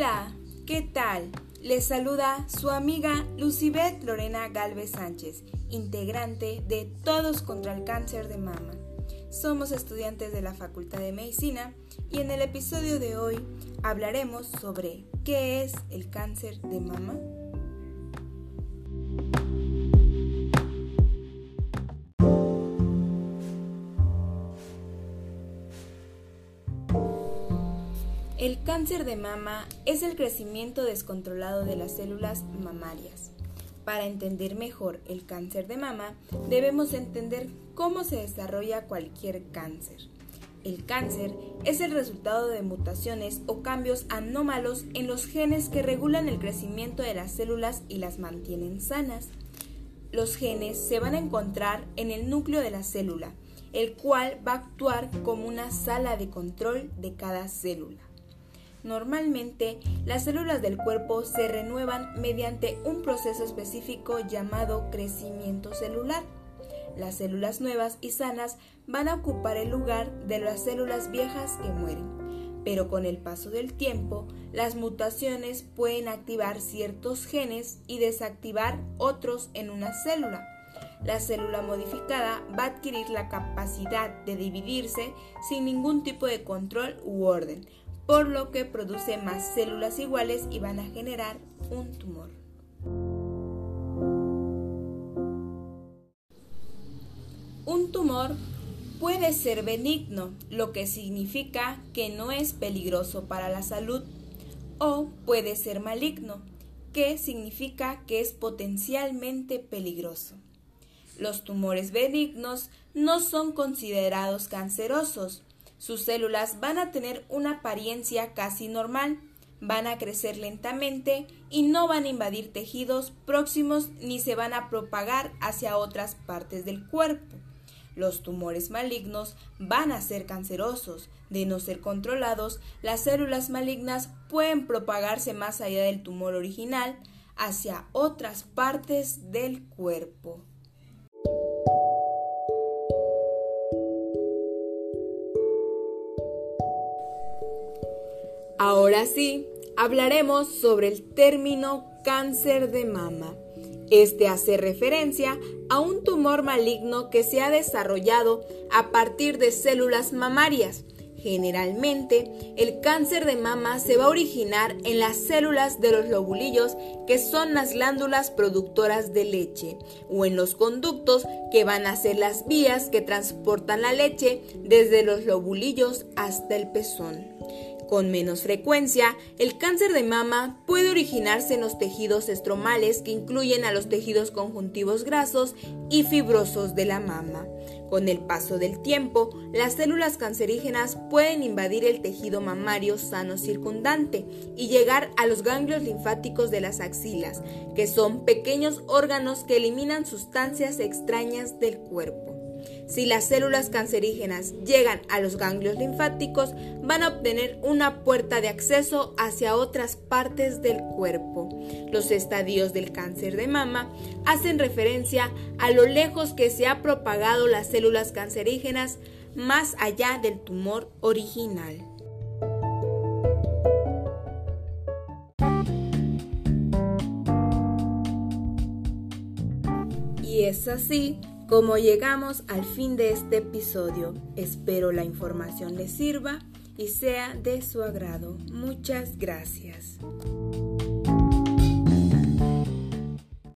Hola, ¿qué tal? Les saluda su amiga Lucibeth Lorena Galvez Sánchez, integrante de Todos contra el Cáncer de Mama. Somos estudiantes de la Facultad de Medicina y en el episodio de hoy hablaremos sobre qué es el cáncer de mama. El cáncer de mama es el crecimiento descontrolado de las células mamarias. Para entender mejor el cáncer de mama, debemos entender cómo se desarrolla cualquier cáncer. El cáncer es el resultado de mutaciones o cambios anómalos en los genes que regulan el crecimiento de las células y las mantienen sanas. Los genes se van a encontrar en el núcleo de la célula, el cual va a actuar como una sala de control de cada célula. Normalmente, las células del cuerpo se renuevan mediante un proceso específico llamado crecimiento celular. Las células nuevas y sanas van a ocupar el lugar de las células viejas que mueren. Pero con el paso del tiempo, las mutaciones pueden activar ciertos genes y desactivar otros en una célula. La célula modificada va a adquirir la capacidad de dividirse sin ningún tipo de control u orden, por lo que produce más células iguales y van a generar un tumor. Un tumor puede ser benigno, lo que significa que no es peligroso para la salud, o puede ser maligno, que significa que es potencialmente peligroso. Los tumores benignos no son considerados cancerosos, sus células van a tener una apariencia casi normal, van a crecer lentamente y no van a invadir tejidos próximos ni se van a propagar hacia otras partes del cuerpo. Los tumores malignos van a ser cancerosos. De no ser controlados, las células malignas pueden propagarse más allá del tumor original hacia otras partes del cuerpo. Ahora sí, hablaremos sobre el término cáncer de mama. Este hace referencia a un tumor maligno que se ha desarrollado a partir de células mamarias. Generalmente, el cáncer de mama se va a originar en las células de los lobulillos, que son las glándulas productoras de leche, o en los conductos, que van a ser las vías que transportan la leche desde los lobulillos hasta el pezón. Con menos frecuencia, el cáncer de mama puede originarse en los tejidos estromales que incluyen a los tejidos conjuntivos grasos y fibrosos de la mama. Con el paso del tiempo, las células cancerígenas pueden invadir el tejido mamario sano circundante y llegar a los ganglios linfáticos de las axilas, que son pequeños órganos que eliminan sustancias extrañas del cuerpo. Si las células cancerígenas llegan a los ganglios linfáticos, van a obtener una puerta de acceso hacia otras partes del cuerpo. Los estadios del cáncer de mama hacen referencia a lo lejos que se ha propagado las células cancerígenas más allá del tumor original. Y es así como llegamos al fin de este episodio, espero la información les sirva y sea de su agrado. Muchas gracias.